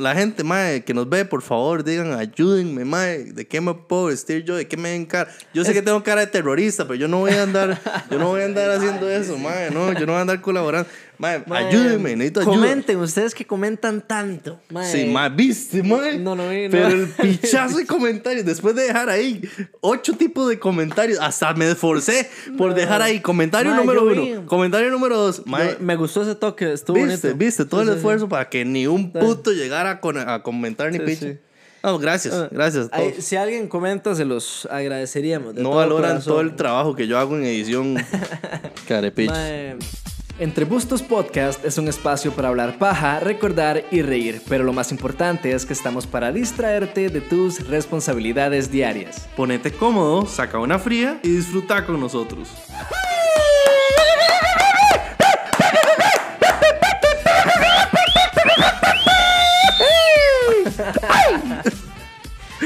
la gente, mae, que nos ve, por favor, digan, ayúdenme, mae, ¿de qué me puedo vestir yo? ¿De qué me ven cara? Yo sé que tengo cara de terrorista, pero yo no voy a andar, yo no voy a andar haciendo eso, mae, no, yo no voy a andar colaborando. Mae, ayúdenme, necesito ayuda. Comenten, ustedes que comentan tanto. Mae. Sí, mae, viste, mae. No, no no. Pero el pichazo de comentarios, después de dejar ahí ocho tipos de comentarios, hasta me esforcé por dejar ahí comentario Mae, número uno, vi. comentario número dos, mae. Me gustó ese toque, estuvo Viste, bonito. viste, todo Sí, el sí, esfuerzo para que ni un puto llegara a, comentar ni picha. No, gracias, sí. gracias a si alguien comenta, se los agradeceríamos. de No todo valoran corazón. todo el trabajo que yo hago en edición. Carepichas. Entre Bustos Podcast es un espacio para hablar paja, recordar y reír, pero lo más importante es que estamos para distraerte de tus responsabilidades diarias. Ponete cómodo, saca una fría y disfruta con nosotros.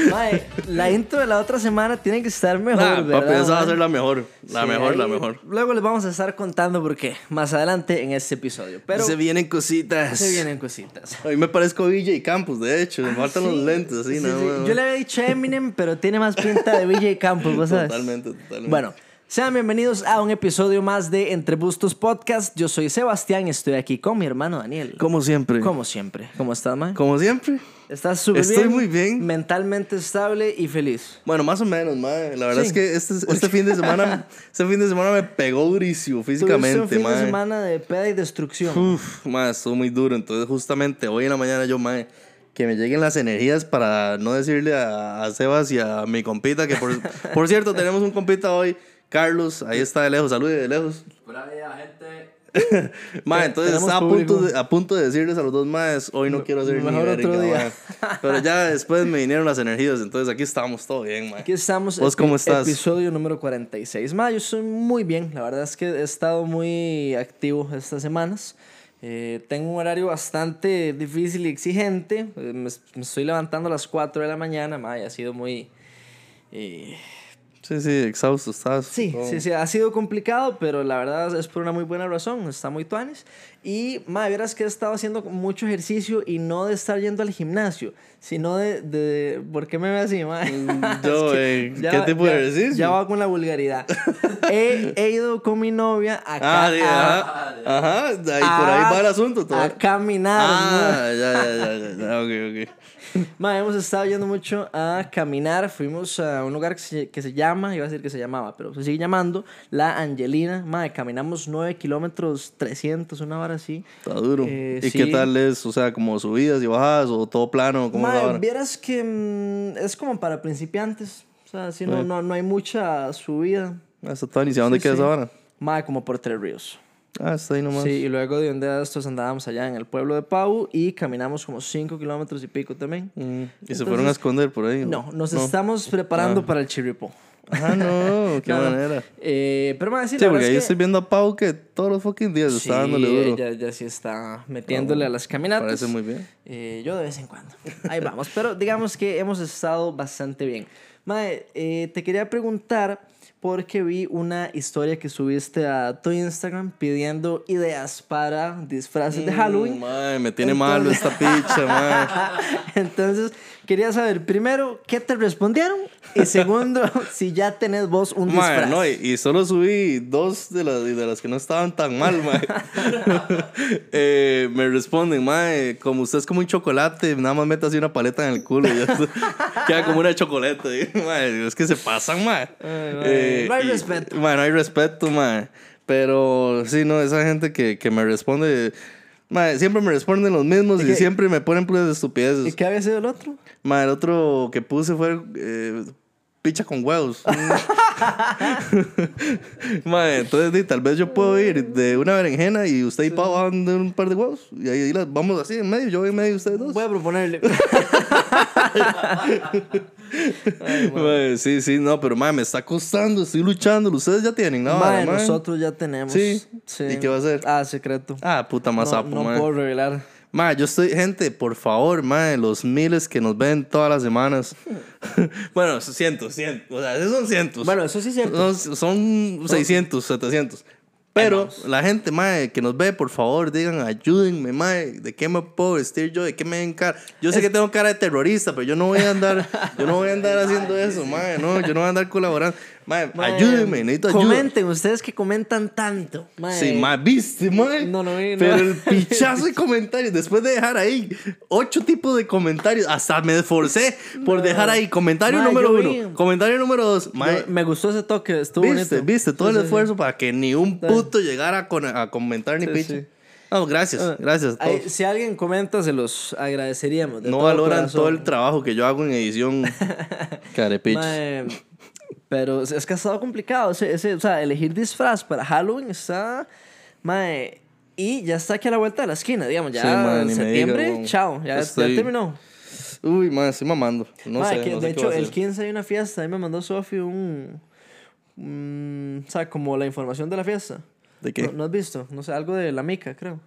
Mae, la intro de la otra semana tiene que estar mejor, Ah, ¿verdad? papi, esa va a ser la mejor. La Sí, mejor, la mejor. Luego les vamos a estar contando por qué más adelante en este episodio. Pero se vienen cositas. se vienen cositas. A mí me parezco BJ Campos, de hecho. Me faltan Sí, los lentes, así, sí, ¿no? Yo le había dicho Eminem, pero tiene más pinta de BJ Campos, ¿vos sabes? Totalmente, totalmente. Bueno, sean bienvenidos a un episodio más de Entre Bustos Podcast. Yo soy Sebastián y estoy aquí con mi hermano Daniel. Como siempre. Como siempre. ¿Cómo estás, man? Como siempre. ¿Estás súper bien? Estoy muy bien. Mentalmente estable y feliz. Bueno, más o menos, madre. La verdad Sí. es que este, este fin de semana, este fin de semana me pegó durísimo físicamente, un fin de madre. semana de peda y destrucción. Uf, madre, estuvo muy duro. Entonces, justamente hoy en la mañana yo, madre, que me lleguen las energías para no decirle a, a Sebas y a mi compita, que por, por cierto, tenemos un compita hoy, Carlos, ahí está de lejos, salude de lejos. gente. Madre, entonces estaba a punto, de, a punto de decirles a los dos más, hoy no quiero hacer ni mejor otro verga, día. Pero ya después me vinieron las energías, entonces aquí estamos todo bien, madre. Aquí estamos. ¿Vos cómo estás? Episodio número 46. Ma, yo estoy muy bien. La verdad es que he estado muy activo estas semanas. Eh, tengo un horario bastante difícil y exigente. Eh, me, me estoy levantando a las 4 de la mañana. Ma, y ha sido muy... eh, Sí, sí, exhausto estás. Sí, todo. sí, sí, ha sido complicado, pero la verdad es por una muy buena razón, está muy tuanes. Y, madre, verás que he estado haciendo mucho ejercicio y no de estar yendo al gimnasio, sino de... de ¿Por qué me ve así, madre? Yo, eh, ¿qué tipo de ejercicio? Ya va con la vulgaridad. he, he ido con mi novia acá Ah, sí, a, ajá. Ajá, ahí, por ahí a- va el asunto. Todo. a caminar. Ah, ya, ya, ya, ya, ya, ok, ok. Ma, hemos estado yendo mucho a caminar. Fuimos a un lugar que se, que se llama, iba a decir que se llamaba, pero se sigue llamando La Angelina. Ma, caminamos 9 kilómetros 300, una hora así. Está duro. Eh, ¿Y sí. qué tal es? O sea, como subidas y bajadas o todo plano, ¿cómo Ma, ahora? vieras que mm, es como para principiantes. O sea, si no, no, no hay mucha subida. Está todo ¿Y dónde Sí, queda sí. esa hora? Ma, como por Tres Ríos. Ah, está ahí nomás. Sí, y luego de un día de estos andábamos allá en el pueblo de Pau y caminamos como 5 kilómetros y pico también. Mm, ¿Y se Entonces- fueron a esconder por ahí? No, nos estamos preparando para el chirripo. Ah, no, qué No, no. manera. Eh, pero más sí, porque ahí es estoy que viendo a Pau que todos los fucking días sí, está dándole duro. ella ya sí está metiéndole a las caminatas. Parece muy bien. Eh, yo de vez en cuando. Ahí vamos. Pero digamos que hemos estado bastante bien. Mae, eh, te quería preguntar porque vi una historia que subiste a tu Instagram pidiendo ideas para disfraces de Halloween. Mm, Mae, me tiene malo esta picha. Entonces, quería saber, primero, ¿qué te respondieron? Y segundo, si ya tenés vos un disfraz. Mae, no, y, y solo subí dos de las, de las que no estaban tan mal, mae. Eh, me responden, mae, como usted es como un chocolate, nada más mete así una paleta en el culo y ya queda como una chocolate. Mae, es que se pasan, mae. mae, no hay y- respeto. Mae, no hay respeto, mae. Pero sí, no, esa gente que, que me responde, mae, siempre me responden los mismos y, siempre me ponen puras ¿Y estupideces. qué había sido el otro? Mae, el otro que puse fue eh, picha con huevos. Mae, entonces tal vez yo puedo ir de una berenjena y usted y Pau van de un par de huevos. Y ahí las vamos así en medio, yo voy en medio y ustedes dos. Voy a proponerle. Mae, sí, sí, no, pero mae, me está costando, estoy luchando. Ustedes ya tienen, ¿no? Mae, mae? nosotros ya tenemos. Sí. ¿Y qué va a hacer? Ah, secreto. Ah, puta más no no mae. puedo revelar. Mae, yo estoy, gente, por favor, mae, los miles que nos ven todas las semanas. bueno, cientos, cientos, o sea, esos son cientos. Bueno, eso sí es cierto. No, son 600, 700. Pero la gente, mae, que nos ve, por favor, digan, ayúdenme, mae, ¿de qué me puedo vestir yo? ¿De qué me ven cara? Yo sé que tengo cara de terrorista, pero yo no voy a andar, yo no voy a andar haciendo eso, mae, no, yo no voy a andar colaborando. Mae, ayúdenme, necesito ayuda. Comenten, ustedes que comentan tanto. Mae. Sí, mae, viste, mae. No, no vi, no. Pero el pichazo de comentarios, después de dejar ahí ocho tipos de comentarios, hasta me esforcé por dejar ahí comentario Mae, número vi. uno, comentario número dos. Mae, Yo- me gustó ese toque, estuvo viste, bonito. viste, todo Sí, el sí, esfuerzo para que ni un puto llegara a, con- a comentar ni picha. No, gracias, gracias. a Ahí, todos. si alguien comenta, se los agradeceríamos. de no todo valoran corazón. todo el trabajo que yo hago en edición. Carepichos. Mae, pero es que ha estado complicado. Ese, ese, o sea, elegir disfraz para Halloween está. Mae, y ya está aquí a la vuelta de la esquina, digamos. Ya Sí, mae, en septiembre, diga, chao. Ya, ya Estoy- terminó. Uy, man, estoy mamando. No Mae, sé, que no sé de qué hecho, el hacer. 15 hay una fiesta. Ahí me mandó Sofi un. mm, o sea, como la información de la fiesta. ¿De qué? ¿No, no has visto? No sé, algo de la mica, creo.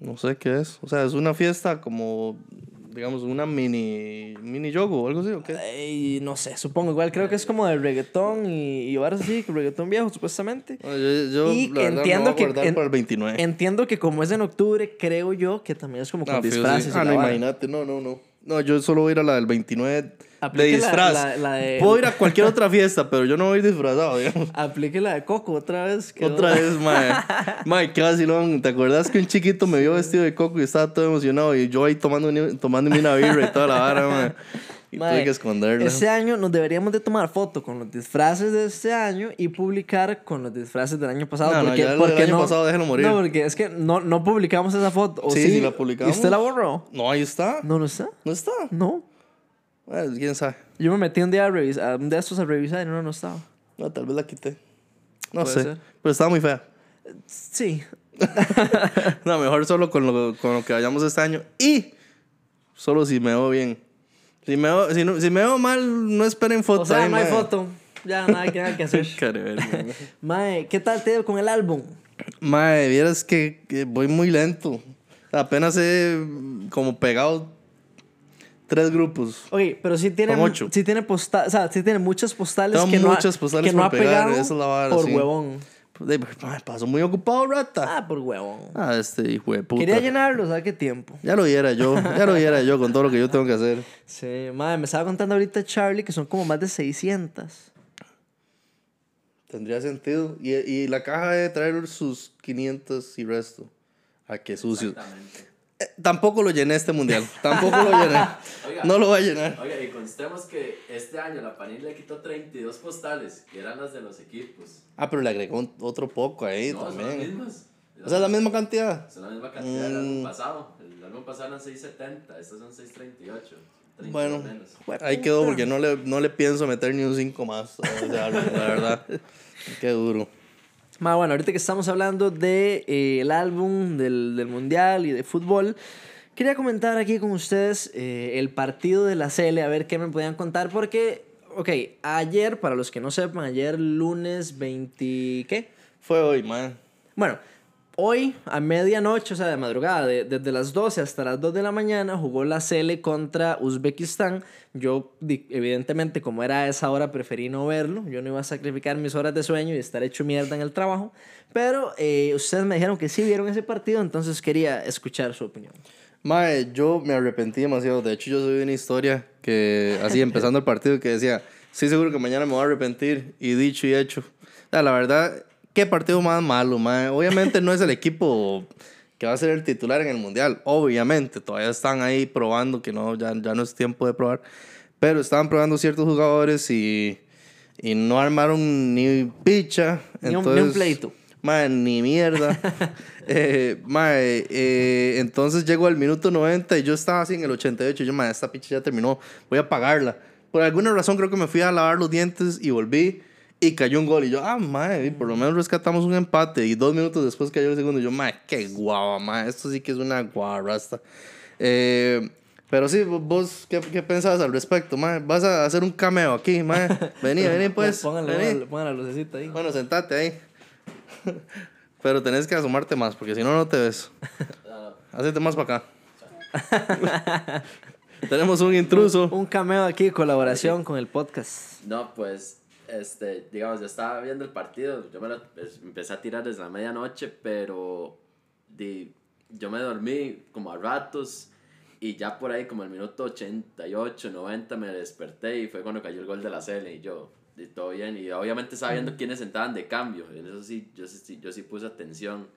No sé qué es. O sea, es una fiesta como, digamos, una mini, mini yogo o algo así, ¿o qué? Ey, no sé, supongo. Igual creo que es como de reggaetón y, y ahora sí, reggaetón viejo, supuestamente. No, yo, yo, Y la entiendo me voy a que- guardar en- para el 29. Entiendo que como es en octubre, creo yo que también es como con Ah, fijo, sí. disfraces. Ah, no, imagínate. No, no, no. No, yo solo voy a ir a la del 29 de Aplique la- disfraz. la- la de- Puedo ir a cualquier otra fiesta, pero yo no voy disfrazado, digamos. Aplique la de Coco otra vez. quedó- Otra vez, mae. Mae, qué vacilón. ¿Te acuerdas que un chiquito me vio vestido de coco y estaba todo emocionado? Y yo ahí tomando, tomándome una birra y toda la vara, mae. Y tuve que esconderla. Este año nos deberíamos de tomar foto con los disfraces de este año y publicar con los disfraces del año pasado. No, no, porque, ya lo del porque año no, pasado déjenlo morir. No, porque es que no, no publicamos esa foto. ¿o Sí, sí, sí la publicamos. ¿Y usted la borró? No, ahí está. No, no está. No está. No. Bueno, quién sabe. Yo me metí un día a revisar, un día estos a revisar y no, no estaba. No, tal vez la quité. No sé. ser. Pero estaba muy fea. Sí. No, mejor solo con lo, con lo que vayamos este año. Y solo si me veo bien. Si me veo, si no- si me veo mal, no esperen fotos. O sea, ahí, no hay mae. foto. Ya nada que, nada que hacer. Careverga, mae. ¿qué tal te con el álbum? Mae, vieras que, que voy muy lento. Apenas he como pegado tres grupos. Oye, pero sí tiene, Son ocho. sí tiene posta- o sea, sí tiene muchas postales Tengo que no ha- muchas postales que no ha pegar, pegado esa es la vara, por sí. huevón. De- paso muy ocupado, rata. Ah, por huevón. Ah, este hijo de puta. Quería llenarlo, ¿sabes qué tiempo? Ya lo viera yo, ya lo viera yo con todo lo que yo tengo que hacer. Sí, madre, me estaba contando ahorita Charlie que son como más de 600. Tendría sentido. Y, y la caja debe traer sus 500 y resto. A qué sucio. Eh, tampoco lo llené este mundial. Tampoco lo llené. Oiga. No lo voy a llenar. Oiga, y constemos que este año la Panini le quitó 32 postales, que eran las de los equipos. Ah, pero le agregó un- otro poco ahí no, son las también. mismas. O sea, la misma cantidad. Son la misma cantidad del álbum Mm. pasado. El álbum pasado eran 670, estos son 638. 30 Bueno, menos. ahí quedó porque no le, no le pienso meter ni un 5 más. a ese álbum, la verdad. Qué duro. Ma, bueno, ahorita que estamos hablando del de, eh, el álbum del, del Mundial y de fútbol, quería comentar aquí con ustedes eh, el partido de la CL, a ver qué me podían contar, porque, ok, ayer, para los que no sepan, ayer lunes 20, ¿qué? Fue hoy, man. Bueno, hoy a medianoche, o sea, de madrugada, de- desde las 12 hasta las 2 de la mañana, jugó la CL contra Uzbekistán. Yo, evidentemente, como era a esa hora, preferí no verlo. Yo no iba a sacrificar mis horas de sueño y estar hecho mierda en el trabajo. Pero eh, ustedes me dijeron que sí vieron ese partido, entonces quería escuchar su opinión. Mae, yo me arrepentí demasiado. De hecho, yo subí una historia que, así empezando el partido, que decía: Sí, seguro que mañana me voy a arrepentir. Y dicho y hecho. O la verdad, qué partido más malo, mae. Obviamente no es el equipo que va a ser el titular en el mundial. Obviamente, todavía están ahí probando que no, ya, ya no es tiempo de probar. Pero estaban probando ciertos jugadores y, y no armaron ni picha. Ni un- ni un pleito. Mae, ni mierda. eh, mae, eh, entonces llegó al minuto 90 y yo estaba así en el 88. Yo, mae, esta picha ya terminó. Voy a apagarla. Por alguna razón creo que me fui a lavar los dientes y volví y cayó un gol. Y yo, ah, mae, por lo menos rescatamos un empate. Y dos minutos después cayó el segundo. Y yo, mae, qué guava, mae. Esto sí que es una guarrasta. Eh, pero sí, vos, ¿qué, qué pensabas al respecto, mae? ¿Vas a hacer un cameo aquí, mae? Vení, vení, pues. Pónganle, vení. pónganle, pónganle la lucecita ahí. Bueno, sentate ahí. Pero tenés que asomarte más, porque si no, no te ves. Hacete más para acá. Tenemos un intruso. Un cameo aquí, colaboración con el podcast. No, pues este, digamos, yo estaba viendo el partido, yo me lo pues, empecé a tirar desde la medianoche, pero di, yo me dormí como a ratos y ya por ahí como el minuto 88, 90 me desperté y fue cuando cayó el gol de la Cele y yo, y todo bien, y obviamente sabiendo quiénes entraban de cambio, en eso sí, yo sí, yo sí puse atención.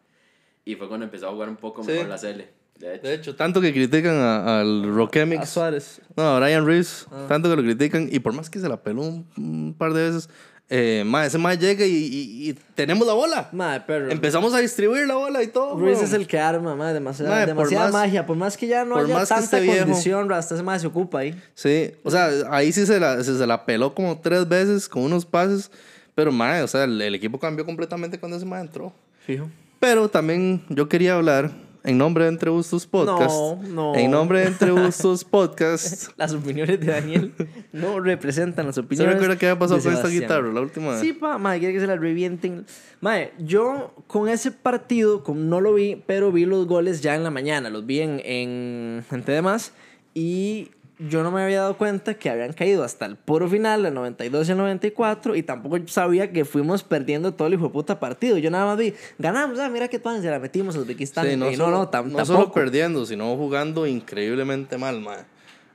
Y fue cuando empezó a jugar un poco Sí. mejor la Cele, de hecho. De hecho, tanto que critican a- al A Rockemix. Suárez. No, a Brian Reeves, Ah. tanto que lo critican, y por más que se la peló un, un par de veces, eh, ma, ese ma llega y, y- y tenemos la bola. Madre, perro. Empezamos a distribuir la bola y todo. Ruiz es el que arma, madre, demasiada, Madre, por demasiada más- magia. Por más que ya no haya más tanta esté viejo. condición, hasta ese madre se ocupa ahí. Sí, o sea, ahí sí se la, se, se la peló como tres veces con unos pases, pero ma, o sea, el, el equipo cambió completamente cuando ese ma entró. Fijo. Pero también yo quería hablar en nombre de Entre Bustos Podcast. No, no. En nombre de Entre Bustos Podcast. Las opiniones de Daniel no representan las ¿Se opiniones. recuerda qué había pasado con esta guitarra la última vez? Sí, pa, madre, quiere que se la revienten. Madre, yo con ese partido, con, no lo vi, pero vi los goles ya en la mañana. Los vi en, en, en TDMás y yo no me había dado cuenta que habían caído hasta el puro final, el 92 y el 94, y tampoco sabía que fuimos perdiendo todo el hijo de puta partido. Yo nada más vi, ganamos, ah, mira qué pan, se la metimos a Uzbekistán. Sí, y no, solo, no, tam- no tampoco. solo perdiendo, sino jugando increíblemente mal, mae.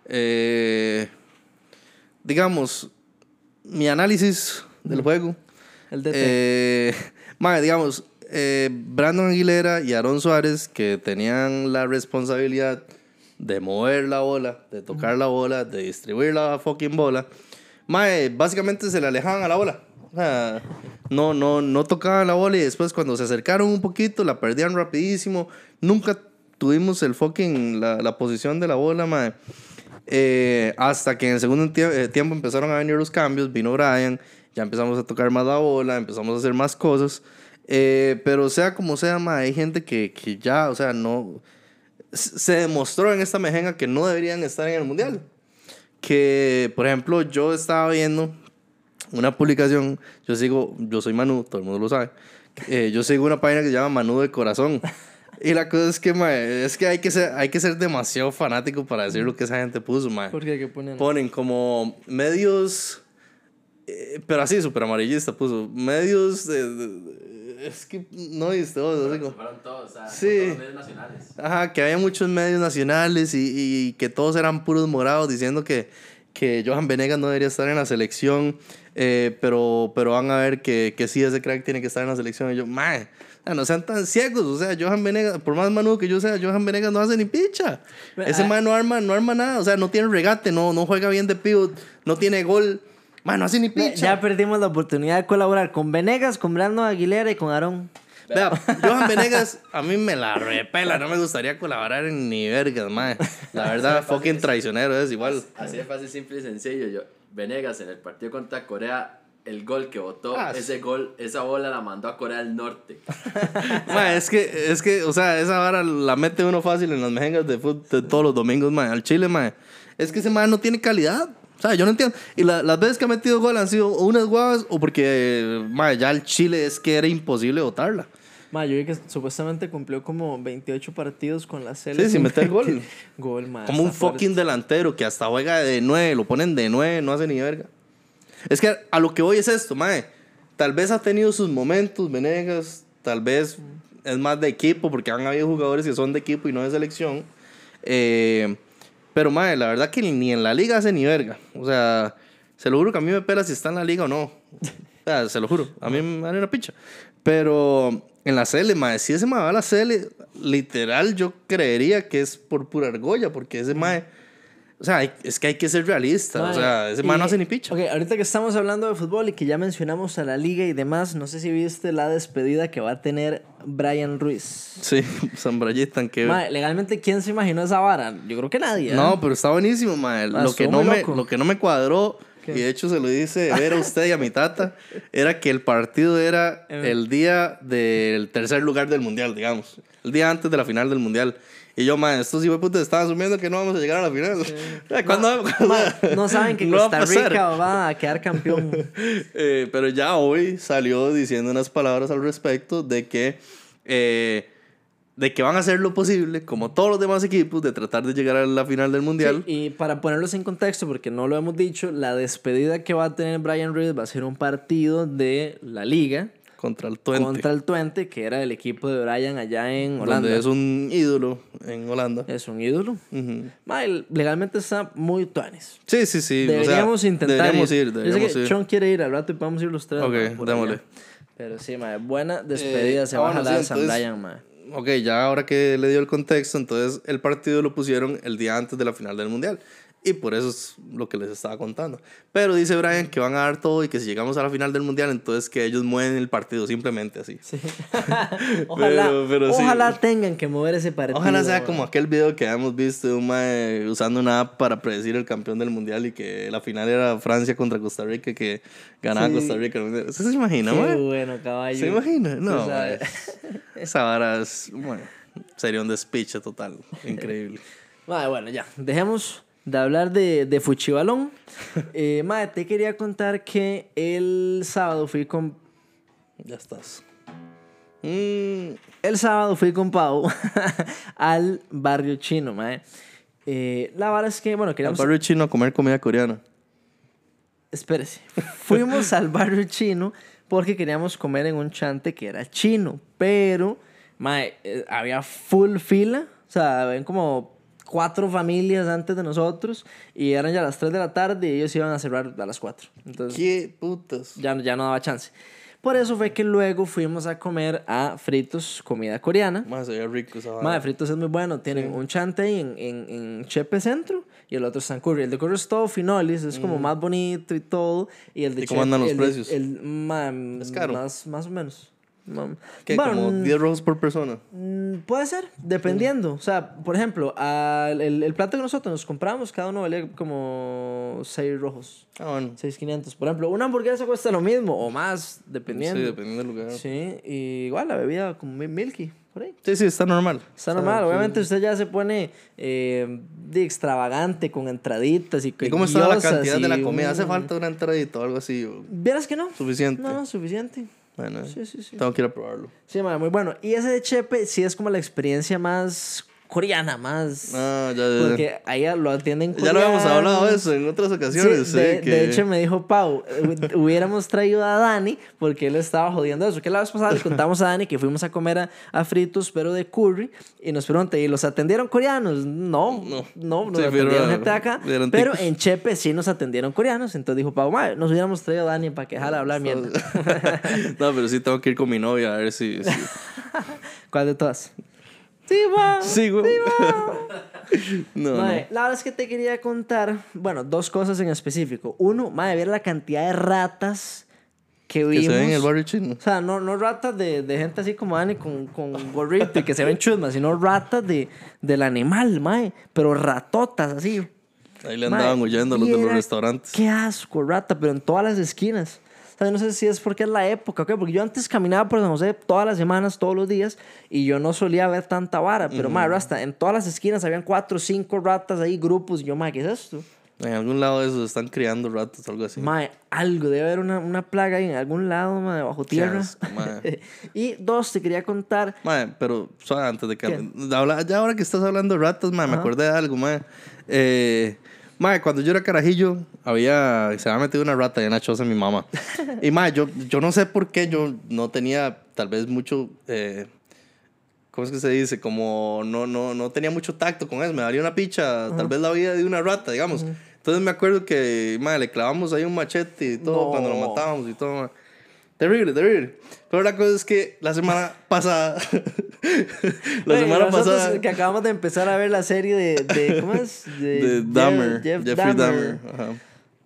Eh, digamos, mi análisis del juego. El DT. Eh, mae, digamos, eh, Brandon Aguilera y Aaron Suárez, que tenían la responsabilidad de mover la bola, de tocar la bola, de distribuir la fucking bola, mae, básicamente se le alejaban a la bola. No, no, no tocaban la bola y después cuando se acercaron un poquito la perdían rapidísimo. Nunca tuvimos el fucking, la, la posición de la bola, mae. Eh, hasta que en el segundo eh, tiempo empezaron a venir los cambios, vino Brian, ya empezamos a tocar más la bola, empezamos a hacer más cosas. Eh, pero sea como sea, ma, hay gente que, que ya, o sea, no... Se demostró en esta mejenga que no deberían estar en el mundial. Que, por ejemplo, yo estaba viendo una publicación, yo sigo, yo soy Manu, todo el mundo lo sabe. Eh, yo sigo una página que se llama Manu de Corazón. Y la cosa es que, ma, es que hay que ser, hay que ser demasiado fanático para decir lo que esa gente puso, ma. ¿Por qué? ¿Qué ponen? Ponen como medios, eh, pero así, súper amarillista puso. Medios de- es que no vos, así como- Fueron todos, o sea, Sí. todos los medios nacionales. Ajá, que había muchos medios nacionales y, y que todos eran puros morados diciendo que, que Johan Venegas no debería estar en la selección, eh, pero, pero van a ver que, que sí, ese crack tiene que estar en la selección. Y yo, mae, no sean tan ciegos, o sea, Johan Venegas, por más manudo que yo sea, Johan Venegas no hace ni picha. Ese Ah. man no arma, no arma nada, o sea, no tiene regate, no, no juega bien de pivot, no tiene gol, man, no hace ni picha. Ya perdimos la oportunidad de colaborar con Venegas, con Brandon Aguilera y con Aarón. Vea, Johan Venegas, a mí me la repela, no me gustaría colaborar en ni vergas, mae. La verdad, fucking traicionero es igual. Así de fácil, simple y sencillo. Yo, Venegas en el partido contra Corea, el gol que votó, Ah, ese gol, esa bola la mandó a Corea del Norte. Mae, es que, es que, o sea, esa vara la mete uno fácil en las mejengas de fútbol de todos los domingos, mae. Al Chile, mae. Es que ese mae no tiene calidad. O sea, yo no entiendo. Y la- las veces que ha metido gol han sido unas guavas o porque, mae, ya el Chile es que era imposible votarla. Ma, yo vi que supuestamente cumplió como 28 partidos con la selección. Sí, sin meter gol. Gol, ma. Como un está fuerte. fucking delantero que hasta juega de nueve, lo ponen de nueve, no hace ni verga. Es que a lo que voy es esto, mae. Tal vez ha tenido sus momentos, Venegas. Tal vez es más de equipo, porque han habido jugadores que son de equipo y no de selección. Eh, pero, mae, la verdad que ni en la liga hace ni verga. O sea, se lo juro que a mí me pela si está en la liga o no. O sea, se lo juro. A mí me da una picha. Pero en la CL, mae, si ese mae va a la CL, literal, yo creería que es por pura argolla, porque ese mae. O sea, hay- es que hay que ser realista. o sea, ese mae no hace ni picha. Ok, ahorita que estamos hablando de fútbol y que ya mencionamos a la liga y demás, no sé si viste la despedida que va a tener Brian Ruiz. Sí, Zambrayita, que. Ma, legalmente, ¿quién se imaginó esa vara? Yo creo que nadie. ¿eh? No, pero está buenísimo. Ah, Lo que, no me, lo que no me cuadró, ¿Qué? y de hecho se lo dice ver a usted y a mi tata, era que el partido era Eh. el día del tercer lugar del mundial, digamos. El día antes de la final del mundial. Y yo, mae, estos putos estaban asumiendo que no vamos a llegar a la final. ¿Cuándo? No saben que No Costa. Rica va a quedar campeón. Eh, pero ya hoy salió diciendo unas palabras al respecto de que eh, de que van a hacer lo posible, como todos los demás equipos, de tratar de llegar a la final del Mundial. Sí, y para ponerlos en contexto, porque no lo hemos dicho, la despedida que va a tener Brian Reed va a ser un partido de la liga contra el Twente. contra el Twente, que era el equipo de Brian allá en Holanda. Donde es un ídolo en Holanda. Es un ídolo. Ujú. Mae, legalmente está muy tuanis. Sí, sí, sí. o sea, Deberíamos intentar Deberíamos ir, sé deberíamos que ir. Sean quiere ir al rato y podemos ir los tres. Ok, démosle. allá. Pero sí, mae, buena despedida Eh, se ah, va a jalar San Brian, mae. Ok, ya ahora que le dio el contexto, entonces el partido lo pusieron el día antes de la final del Mundial. Y por eso es lo que les estaba contando. Pero dice Brian que van a dar todo y que si llegamos a la final del Mundial, entonces que ellos mueven el partido, simplemente así. Sí. ojalá Pero- pero sí. ojalá tengan que mover ese partido. Ojalá sea como aquel video que habíamos visto de un mae usando una app para predecir el campeón del mundial y que la final era Francia contra Costa Rica que ganaba Sí. Costa Rica. ¿Usted se imagina, Qué mae? bueno, caballo. ¿Se imagina? No. Esa vara es, bueno, sería un despiche total. Increíble. Mae, bueno, ya. Dejemos de hablar de, de fuchibalón. Eh, te quería contar que el sábado fui con Ya estás. Mm, El sábado fui con Pau al barrio chino, mae. Eh, la verdad es que, bueno, al queríamos... barrio chino a comer comida coreana. Espérese. Fuimos al barrio chino porque queríamos comer en un chante que era chino, pero, mae, eh, había full fila. O sea, ven como cuatro familias antes de nosotros y eran ya las 3 de la tarde y ellos iban a cerrar a las 4. Entonces, ¿Qué putas? ya, ya no daba chance. Por eso fue que luego fuimos a comer a Fritos, comida coreana. Más sería rico esa. Madre, Fritos es muy bueno. Tienen un chante ahí en, en, en Chepe Centro y el otro está en Curry. El de Curry es todo finolis, es como más bonito y todo. Y el de Mm. ¿Y cómo andan los el precios? El, ma- ¿Es caro? Más, más o menos. ¿Qué? Bueno, como mm, 10 rojos por persona. mm, Puede ser, dependiendo. O sea, por ejemplo, al- el, el plato que nosotros nos compramos, cada uno valía como 6 rojos. Ah, bueno. 6,500. Por ejemplo, una hamburguesa cuesta lo mismo o más, dependiendo. Sí, dependiendo del lugar. Sí, Sí, y igual la bebida como mi- milky, por ahí. sí, está normal. Está normal, obviamente usted ya se pone eh, de extravagante con entraditas y ¿Y cómo está la cantidad de la comida? ¿Hace falta una entradita o algo así? ¿Vieras que no? Suficiente. No, no, suficiente. Bueno, Sí, sí, sí. tengo que ir a probarlo. Sí, madre, muy bueno. Y ese de Chepe sí es como la experiencia más coreana, más... Ah, ya, ya, ya. Porque ahí lo atienden Ya lo habíamos hablado de eso en otras Sí, ocasiones. de, sí, que- de hecho me dijo Pau, eh, hubiéramos traído a Dani porque él estaba jodiendo eso. Que la vez pasada le contamos a Dani que fuimos a comer a, a fritos, pero de curry, y nos pregunta, ¿y los atendieron coreanos? No, no, No. nos Sí, atendieron pero- gente de acá. Pero ticos. en Chepe sí nos atendieron coreanos. Entonces dijo Pau, "Mae, nos hubiéramos traído a Dani para que jala hablar mierda. no, pero sí tengo que ir con mi novia a ver si. si- ¿Cuál de todas? Sí, va. Sí, güey. no, Mae, la verdad es que te quería contar, bueno, dos cosas en específico. Uno, madre, ver la cantidad de ratas que no. Que vimos. se ve en el barrio chino. O sea, no, no ratas de, de gente así como Dani con, con gorrito y que se ven chusmas, sino ratas de, del animal, mae. Pero ratotas así. Ahí le andaban huyendo los de los restaurantes. Qué asco, rata, pero en todas las esquinas. No sé si es porque es la época, ¿ok? Porque yo antes caminaba por San José todas las semanas, todos los días, y yo no solía ver tanta vara. Pero, mae, rasta, en todas las esquinas habían cuatro cinco ratas ahí, grupos, y yo, mae, ¿qué es esto? En algún lado de esos están criando ratos o algo así. Mae, algo, debe haber una, una plaga ahí en algún lado, mae, bajo tierra. asco, mae. y dos, te quería contar Mae, pero suave, antes de que ya ahora que estás hablando de ratas, mae, me acordé de algo, mae. Eh, mae, cuando yo era carajillo, había, se había metido una rata en la choza de mi mamá. y mae, yo, yo no sé por qué yo no tenía tal vez mucho, eh, ¿cómo es que se dice? Como no, no, no tenía mucho tacto con eso, me daría una picha, tal vez la vida de una rata, digamos. Entonces me acuerdo que, mae, le clavamos ahí un machete y todo No. cuando lo matábamos y todo, mae. Terrible, terrible. Pero la cosa es que la semana pasada. la Oye, semana pasada. que acabamos de empezar a ver la serie de, de ¿cómo es? De Jeff- Dahmer. Jeff Jeffrey Dahmer. Dahmer. ajá.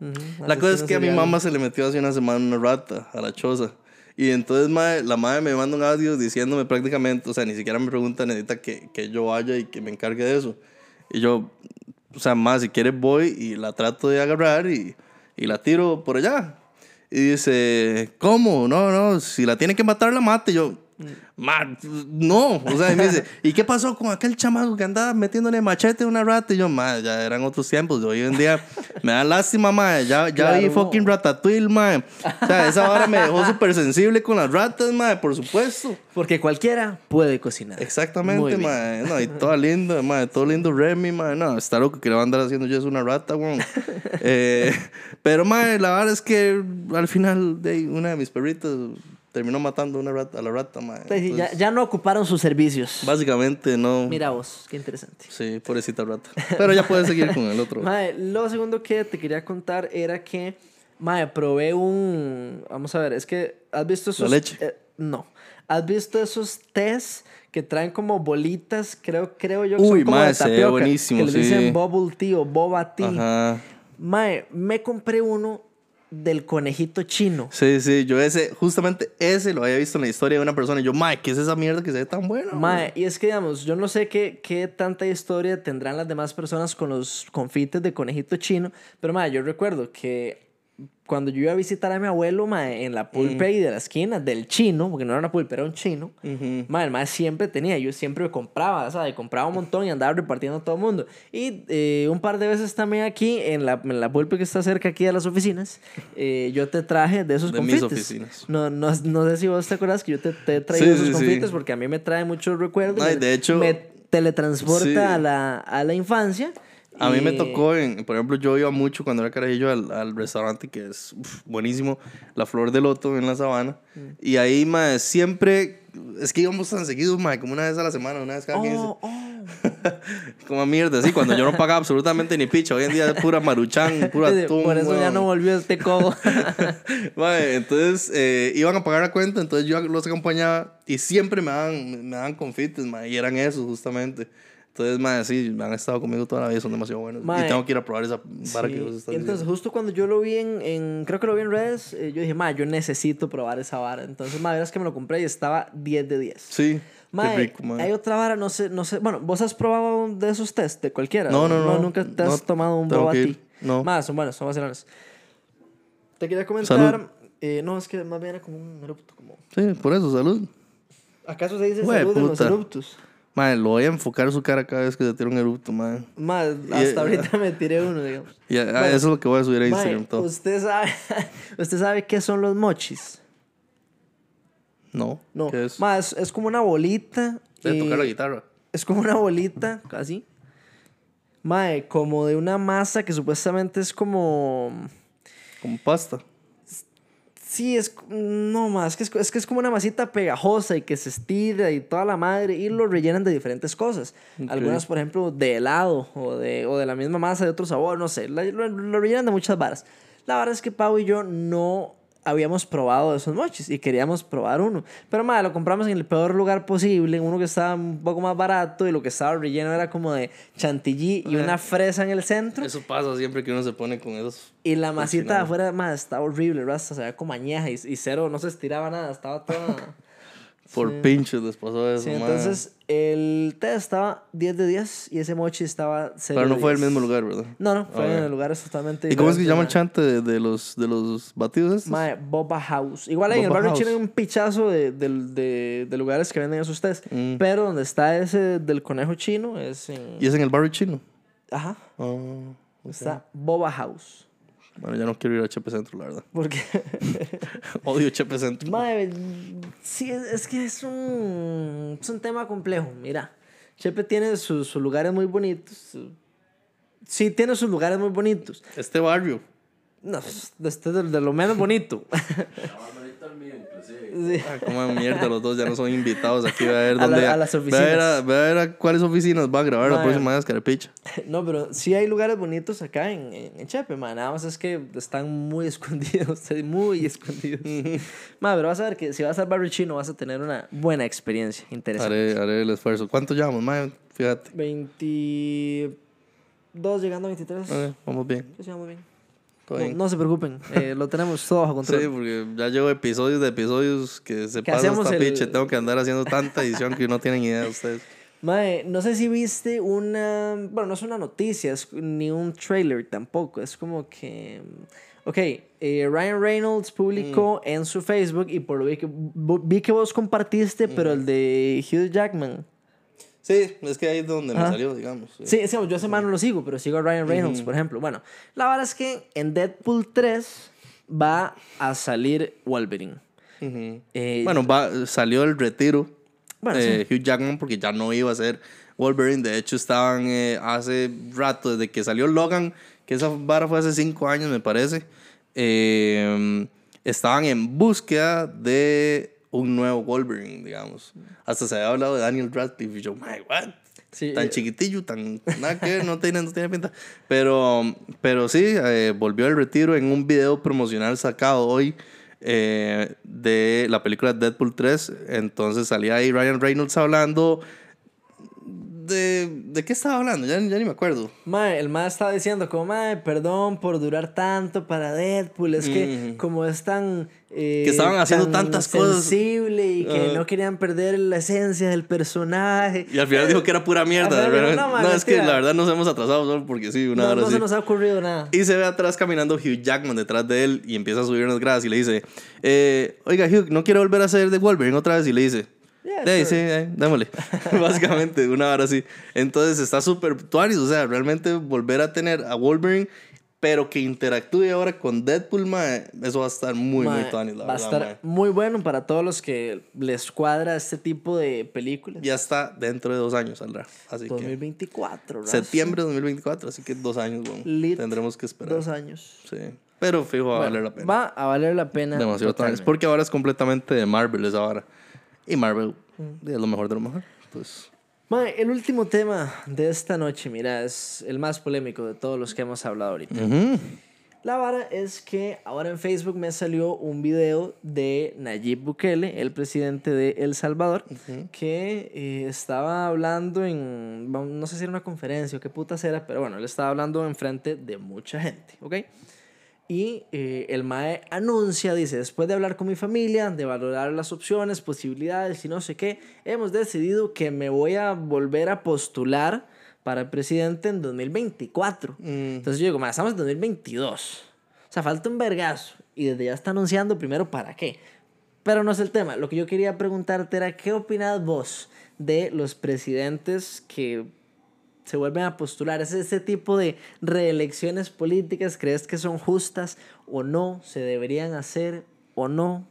Ujú, La cosa es que a mi serial. mamá se le metió hace una semana una rata a la choza. Y entonces mae, la madre me manda un audio diciéndome prácticamente, o sea, ni siquiera me pregunta, necesita que, que yo vaya y que me encargue de eso. Y yo, o sea, más si quieres voy y la trato de agarrar y, y la tiro por allá. Y dice, ¿cómo? No, no, si la tiene que matar, la mate. Yo, Ma, no, o sea, y me dice, ¿y qué pasó con aquel chamaco que andaba metiéndole machete a una rata? Y yo, ma, ya eran otros tiempos, hoy en día me da lástima, ma, ya, ya Claro, vi no. fucking ratatouille, ma. O sea, esa vara me dejó súper sensible con las ratas, ma, por supuesto. Porque cualquiera puede cocinar. Exactamente, ma. No, y todo lindo, ma. Todo lindo Remy, ma. No, está loco que le va a andar haciendo yo es una rata, weón. Eh, pero, ma, la verdad es que al final, de una de mis perritos terminó matando una rata, a la rata, ma. Sí, ya, ya no ocuparon sus servicios. Básicamente, no. Mira vos, qué interesante. Sí, pobrecita rata. Pero ya puedes seguir con el otro. Mae, lo segundo que te quería contar era que, mae, probé un, vamos a ver, es que, ¿has visto esos? leche? eh, no. ¿Has visto esos tés que traen como bolitas? Creo, creo yo que Uy, son como mae, de se ve tapioca. buenísimo, Que sí. dicen bubble tea o boba tea. Ajá. Mae, me compré uno del conejito chino. Sí, sí, yo ese, justamente ese lo había visto en la historia de una persona. Y yo, mae, ¿qué es esa mierda que se ve tan buena? Mae, y es que digamos, yo no sé qué, qué tanta historia tendrán las demás personas con los confites de conejito chino, pero mae, yo recuerdo que cuando yo iba a visitar a mi abuelo, mae, en la pulpe ahí de la esquina del chino, porque no era una pulpe, era un chino, mae, el mae siempre tenía, yo siempre compraba, ¿sabes? Compraba un montón y andaba repartiendo a todo el mundo. Y eh, un par de veces también aquí, en la, en la pulpe que está cerca aquí de las oficinas, eh, yo te traje de esos De mis confites. oficinas. No, no, no sé si vos te acuerdas que yo te, te he traído Sí, esos sí, sí. confites porque a mí me trae muchos recuerdos. Ay, de hecho- Me teletransporta Sí. a, la, a la infancia. A mí me tocó, en, por ejemplo, yo iba mucho cuando era carajillo al, al restaurante que es uf, buenísimo, La Flor de Loto en la Sabana. Mm. Y ahí, mae, siempre, es que íbamos tan seguidos, mae, como una vez a la semana, una vez cada 15. Oh, oh. Como mierda, sí, cuando yo no pagaba absolutamente ni picha. Hoy en día es pura maruchan, pura atún. Por eso ya weón. no volvió este codo. Mae, entonces eh, iban a pagar la cuenta, entonces yo los acompañaba y siempre me daban, me daban confites, mae, y eran esos justamente. Entonces, mae, sí, han estado conmigo toda la vida, son demasiado buenos. Mae. y tengo que ir a probar esa vara Sí. que vos estás entonces, diciendo. justo cuando yo lo vi en, en- creo que lo vi en redes, eh, yo dije, ma, yo necesito probar esa vara. Entonces, ma, verás que me lo compré y estaba 10 de 10. Sí, Ma, qué rico, mae. hay otra vara, no sé, no sé. Bueno, ¿vos has probado de esos test de cualquiera? No, no, no. nunca te has No, tomado un boba ir. No. Más, son buenos, son vacilones. Te quería comentar. Eh, no, es que más bien era como un erupto. Como... Sí, por eso, salud. ¿Acaso se dice Hue salud en los puta. eruptos? Mae, lo voy a enfocar su cara cada vez que se tira un eructo, mae. Más, Y, hasta eh, ahorita me tiré uno, digamos. Y ah, eso es lo que voy a subir a Instagram. todo. ¿usted sabe, ¿usted sabe qué son los mochis? No, No, ¿qué es? Más, es como una bolita. De eh, tocar la guitarra. Es como una bolita, casi. Mae, como de una masa que supuestamente es como. Como pasta. Sí, es. No más, que es, es que es como una masita pegajosa y que se estira y toda la madre y lo rellenan de diferentes cosas. Algunas, por ejemplo, de helado o de, o de la misma masa de otro sabor, no sé. Lo, lo rellenan de muchas varas. La verdad es que Pau y yo no habíamos probado esos mochis y queríamos probar uno. Pero madre, lo compramos en el peor lugar posible, uno que estaba un poco más barato y lo que estaba relleno era como de chantilly y una fresa en el centro. Eso pasa siempre que uno se pone con esos. Y la masita de afuera, más estaba horrible, rasta, se veía como añeja y, y cero, no se estiraba nada, estaba toda... Por pinches les pasó eso, sí, entonces el té estaba 10 de 10 y ese mochi estaba 0 Pero no de fue el 10. mismo lugar, ¿verdad? No, no, fue Ok. en el lugar totalmente ¿Y cómo es que llama el chante de, de los, de los batidos estos? Mae, Boba House. Igual ahí en el barrio chino hay un pichazo de, de, de, lugares que venden esos tés. Mm. Pero donde está ese del conejo chino es en... ¿Y es en el barrio chino? Ajá, Ah, está Boba House. Bueno, ya no quiero ir a Chepe Centro, la verdad. Porque... Odio Chepe Centro. Mae, sí, es, que es un, es un tema complejo. Mira, Chepe tiene sus, sus lugares muy bonitos. Sí, tiene sus lugares muy bonitos. Este barrio. No, este es de, de lo menos bonito. Sí. Ah, como mierda, los dos ya no son invitados aquí. Voy a ver A la- a las Voy a ver a, oficinas. voy a ver a cuáles oficinas va a grabar la próxima vez, Carepicha. No, pero sí hay lugares bonitos acá en, en, en Chepe, man. Nada más es que están muy escondidos, muy escondidos. Ma, pero vas a ver que si vas al barrio chino vas a tener una buena experiencia. Interesante. Haré, haré el esfuerzo. ¿Cuánto llevamos, mae? Fíjate. 22 llegando a 23. Ok, vamos bien. Sí, vamos bien. No, no se preocupen, eh, lo tenemos todo bajo control. Sí, porque ya llevo episodios de episodios que se Que pasa hasta el- piche. Tengo que andar haciendo tanta edición que no tienen idea ustedes. Mae, no sé si viste una. Bueno, no es una noticia, es ni un trailer tampoco. Es como que. Ok, eh, Ryan Reynolds publicó en su Facebook y por lo vi que, vi que vos compartiste, pero el de Hugh Jackman. Sí, es que ahí es donde me Ajá. salió, digamos. sí. Sí, sí, yo ese man no lo sigo, pero sigo a Ryan Reynolds, por ejemplo. Bueno, la verdad es que en Deadpool 3 va a salir Wolverine. Ujú. Eh, Bueno, va, salió el retiro Bueno, de Hugh Jackman porque ya no iba a ser Wolverine. De hecho, estaban eh, hace rato, desde que salió Logan, que esa vara fue hace cinco años, me parece. eh, estaban en búsqueda de un nuevo Wolverine, digamos. Hasta se había hablado de Daniel Radcliffe y yo, my, what? Sí, tan eh, chiquitillo, tan nada que ver, no tiene, no tiene pinta. Pero, pero sí, eh, volvió al retiro en un video promocional sacado hoy eh, de la película Deadpool 3. Entonces salía ahí Ryan Reynolds hablando. ¿De, de qué estaba hablando? Ya, ya ni me acuerdo. Mae, el mae estaba diciendo como, mae, perdón por durar tanto para Deadpool, es que Ujú. como es tan... eh, Que estaban haciendo tan tantas cosas. sensible y que no querían perder la esencia del personaje. Y al final dijo que era pura mierda. Realmente. no, no, es que la verdad nos hemos atrasado solo porque sí, una No, hora no se nos ha ocurrido nada. Y se ve atrás caminando Hugh Jackman detrás de él y empieza a subir unas gradas y le dice, eh, oiga Hugh, ¿no quiere volver a ser de Wolverine otra vez? Y le dice, Yeah, "Ey, sure." sí, eh, démosle. Básicamente, una hora así. Entonces está súper tuanis, o sea, realmente volver a tener a Wolverine, pero que interactúe ahora con Deadpool, mae, eso va a estar muy, muy Mae, tuanis, la va a estar mae. muy bueno para todos los que les cuadra este tipo de películas. Ya está dentro de dos años saldrá. Así que 2024, ¿verdad? septiembre de 2024, así que dos años, bueno, Lit, tendremos que esperar. Dos años. Sí. Pero fijo, va a valer la pena. Va a valer la pena. Demasiado tuanis, Porque ahora es completamente de Marvel esa hora. Y Marvel es lo mejor de lo mejor. Pues, Mae, el último tema de esta noche, mira, es el más polémico de todos los que hemos hablado ahorita. ujú. La vara es que ahora en Facebook me salió un video de Nayib Bukele, el presidente de El Salvador, que eh, estaba hablando en, no sé si era una conferencia o qué putas era, pero bueno, él estaba hablando enfrente de mucha gente, ¿ok? Y eh, el MAE anuncia, dice, después de hablar con mi familia, de valorar las opciones, posibilidades y no sé qué, hemos decidido que me voy a volver a postular para presidente en 2024. Mm. Entonces yo digo, "Ma, estamos en 2022. O sea, falta un vergazo. Y desde ya está anunciando primero para qué. Pero no es el tema. Lo que yo quería preguntarte era, ¿qué opinas vos de los presidentes que se vuelven a postular? ¿Es ese tipo de reelecciones políticas? ¿Crees que son justas o no? ¿Se deberían hacer o no?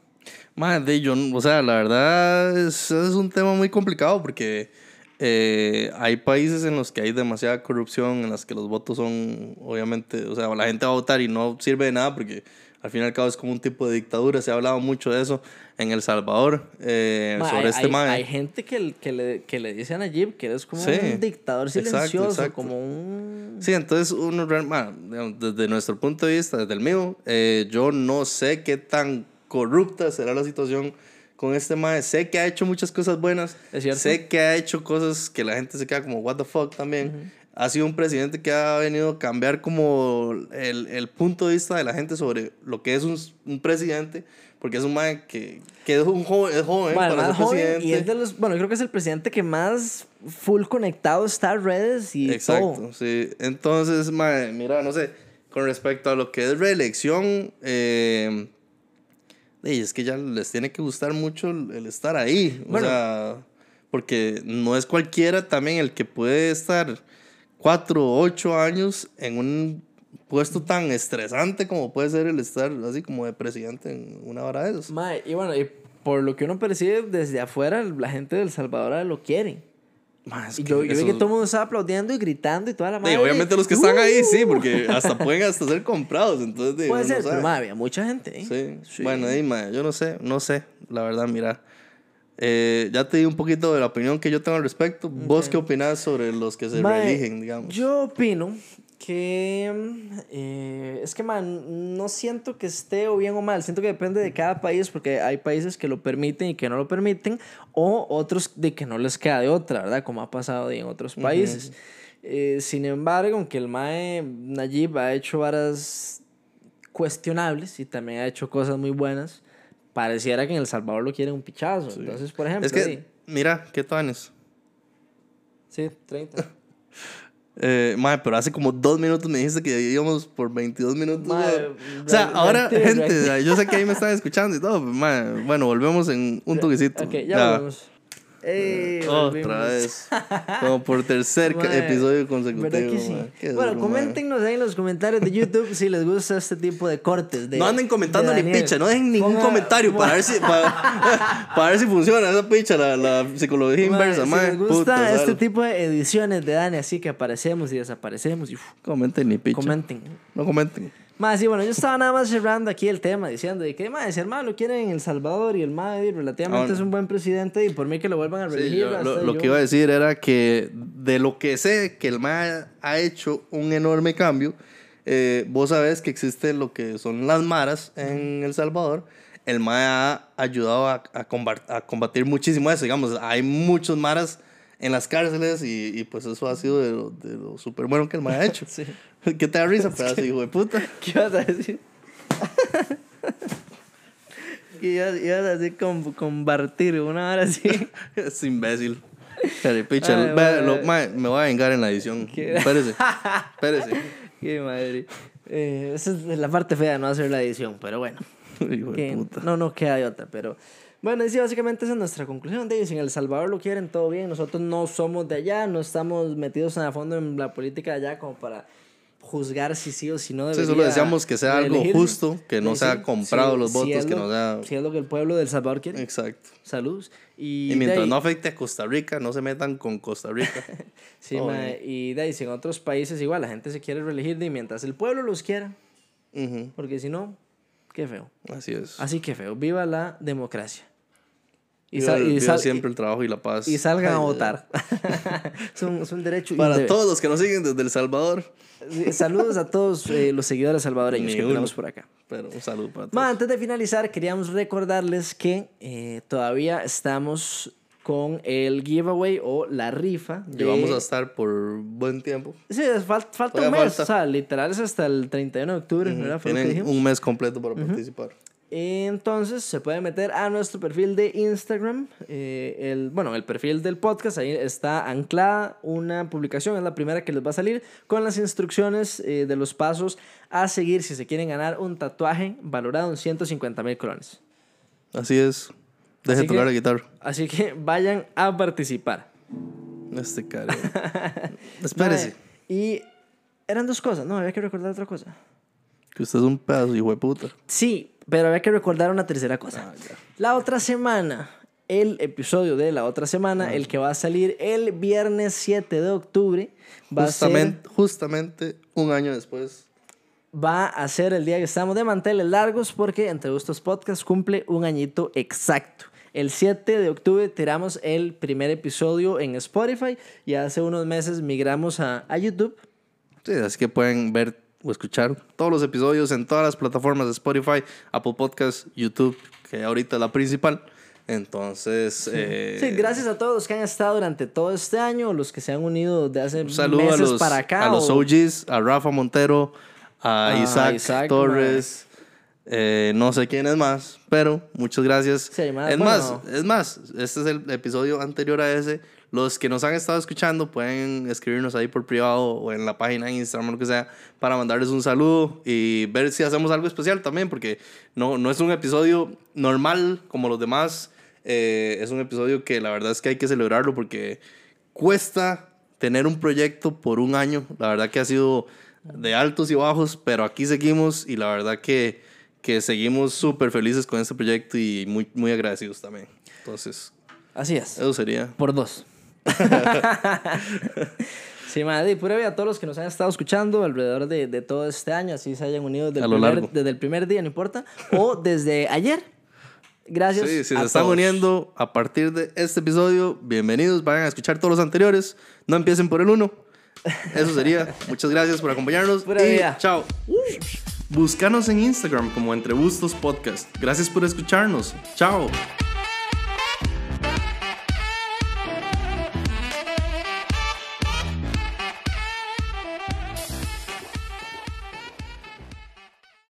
Madre, yo, o sea, la verdad es, es un tema muy complicado porque eh, hay países en los que hay demasiada corrupción, en los que los votos son, obviamente, o sea, la gente va a votar y no sirve de nada porque al fin y al cabo es como un tipo de dictadura. Se ha hablado mucho de eso en El Salvador, eh, Ma, sobre hay, este mae. hay gente que, que, le, que le dice a Nayib que eres como Sí, un dictador exacto, silencioso, exacto. como un... Sí, entonces uno bueno, desde nuestro punto de vista, desde el mío, eh, yo no sé qué tan corrupta será la situación con este mae. Sé que ha hecho muchas cosas buenas. ¿Es? Sé que ha hecho cosas que la gente se queda como what the fuck también. Ha sido un presidente que ha venido a cambiar como el, el punto de vista de la gente sobre lo que es un, un presidente. Porque es un mae que, que es un joven, es joven Bueno, para ser joven presidente. y es de los, bueno, creo que es el presidente que más full conectado está a redes y Exacto, todo. sí. Entonces, mae, mira, no sé, con respecto a lo que es reelección, eh, ey, es que ya les tiene que gustar mucho el, el estar ahí. Bueno. O sea, porque no es cualquiera también el que puede estar cuatro o ocho años en un puesto tan estresante como puede ser el estar así como de presidente en una hora de esos. Mae, y bueno, y por lo que uno percibe desde afuera, la gente de El Salvador lo quiere. Mae, Y yo, yo vi que todo el mundo estaba aplaudiendo y gritando y toda la Sí, madre. obviamente los que están ahí, sí, ¡Uh! porque hasta pueden hasta ser comprados, entonces de, Puede ser, sabe. pero mae, había mucha gente. ¿eh? Sí. Bueno, Dima, yo no sé, no sé, la verdad, mira. Eh, ya te di un poquito de la opinión que yo tengo al respecto. ¿Vos qué opinás sobre los que se Mae, reeligen, digamos? Yo opino que eh, es que man, no siento que esté o bien o mal, siento que depende de cada país porque hay países que lo permiten y que no lo permiten o otros de que no les queda de otra, ¿verdad? Como ha pasado en otros países. Eh, sin embargo, aunque el MAE Nayib ha hecho varas cuestionables y también ha hecho cosas muy buenas, pareciera que en El Salvador lo quieren un pichazo. Entonces, por ejemplo, es que, sí. mira, ¿qué tanes? Sí, 30. Eh, mae, pero hace como dos minutos me dijiste que íbamos por 22 minutos. Mae. o sea, ahora, gente, yo sé que ahí me están escuchando y todo. pero, mae, bueno, volvemos en un toquecito. Ok, ya volvemos. Ey. Otra vez. Como por tercer episodio consecutivo. Bueno, duro, coméntenos ahí en los comentarios de YouTube si les gusta este tipo de cortes. De, No anden comentando ni picha, no dejen ningún Ponga- comentario para ver si para, para ver si funciona esa picha, la, la psicología inversa, si les gusta este tipo de ediciones de Dani, así que aparecemos y desaparecemos. Y, uf, Comenten ni picha. comenten. No comenten. Más, sí, bueno, yo estaba nada más cerrando aquí el tema, diciendo de que, más, si el mae lo quieren en El Salvador y el mae relativamente Ah, es un buen presidente y por mí que lo vuelvan a Sí, reelegir. yo- lo, lo yo- que iba a decir era que de lo que sé que el MAE ha hecho un enorme cambio, eh, vos sabés que existe lo que son las maras en El Salvador. El MAE ha ayudado a, a combat- a combatir muchísimo eso. Digamos, hay muchos maras en las cárceles y, y pues eso ha sido de lo, de lo súper bueno que el MAE ha hecho. Sí. ¿Qué te da risa, pedazo de hijo de puta? ¿Qué ibas a decir? Que ibas, ibas a decir con, compartir una hora así. Es imbécil. Caripicha, Ay, ve- mae. lo- mae, me voy a vengar en la edición. ¿Qué? Espérese. Espérese. Qué madre. Eh, esa es la parte fea de no hacer la edición, pero bueno. Hijo de que puta. no, no queda de otra, pero... Bueno, y sí, básicamente esa es nuestra conclusión de. Si en El Salvador lo quieren, todo bien. Nosotros no somos de allá, no estamos metidos a fondo en la política de allá como para juzgar si sí o si no Sí, solo deseamos que sea algo reelegirse. justo, que no Sí, sea comprado sí, los si votos, es que lo- no sea... Si es lo que el pueblo del Salvador quiere. Exacto. Saludos. Y, Y mientras ahí- no afecte a Costa Rica, no se metan con Costa Rica. Sí, bien. y de ahí, si en otros países igual la gente se quiere reelegir, y mientras el pueblo los quiera, Ujú, porque si no, qué feo. Así es. Así que feo. Viva la democracia. Y, sal- y sal- siempre el trabajo y la paz. y salgan Ay, a votar. es, un, es un derecho. Para todos los que nos siguen desde El Salvador. Saludos a todos eh, los seguidores salvadoreños Ni que uno. tenemos por acá. Pero un saludo para todos. Antes de finalizar, queríamos recordarles que eh, todavía estamos con el giveaway o la rifa. De- vamos a estar por buen tiempo. Sí, es fal- falta un mes. falta. O sea, literal es hasta el 31 de octubre, lo que Tienen un mes completo para participar. Entonces se puede meter a nuestro perfil de Instagram. eh, el, bueno, el perfil del podcast. Ahí está anclada una publicación. Es la primera que les va a salir con las instrucciones eh, de los pasos a seguir si se quieren ganar un tatuaje valorado en 150 mil colones. Así es. Deje Así tocar la guitarra. Así que vayan a participar. Este cara. Espérese. Mae, Y eran dos cosas. No, había que recordar otra cosa. Que usted es un pedazo, hijo de puta. Sí, pero había que recordar una tercera cosa. La otra semana, el episodio de la otra semana, el que va a salir el viernes 7 de octubre, va Justamente, justamente un año después. a, ser, va a ser el día que estamos de manteles largos porque entre estos podcasts cumple un añito exacto. El 7 de octubre tiramos el primer episodio en Spotify y hace unos meses migramos a, a YouTube. Sí, así que pueden ver o escuchar todos los episodios en todas las plataformas de Spotify, Apple Podcasts, YouTube, que ahorita es la principal. Entonces, eh, Sí, gracias a todos los que han estado durante todo este año, los que se han unido de hace meses a los, para acá. a los o- OGs, a Rafa Montero, a Ah, Isaac, Isaac, Torres. eh, no sé quién es más, pero muchas gracias. Sí, más, es bueno. más, es más, este es el episodio anterior a ese. Los que nos han estado escuchando pueden escribirnos ahí por privado o en la página de Instagram o lo que sea para mandarles un saludo y ver si hacemos algo especial también, porque no, no es un episodio normal como los demás. eh, es un episodio que la verdad es que hay que celebrarlo porque cuesta tener un proyecto por un año. La verdad que ha sido de altos y bajos, pero aquí seguimos y la verdad que, que seguimos súper felices con este proyecto y muy, muy agradecidos también. Entonces, Así es. eso sería. Por dos. sí, madre, y pura vida a todos los que nos han estado escuchando alrededor de, de todo este año, así se hayan unido desde, el primer, desde el primer día, no importa, o desde ayer. Gracias. Sí, si a se están todos. uniendo a partir de este episodio, bienvenidos, vayan a escuchar todos los anteriores. No empiecen por el uno. Eso sería. Muchas gracias por acompañarnos. Pura y vida. chao. Búscanos en Instagram como Entre Bustos Podcast. Gracias por escucharnos. Chao.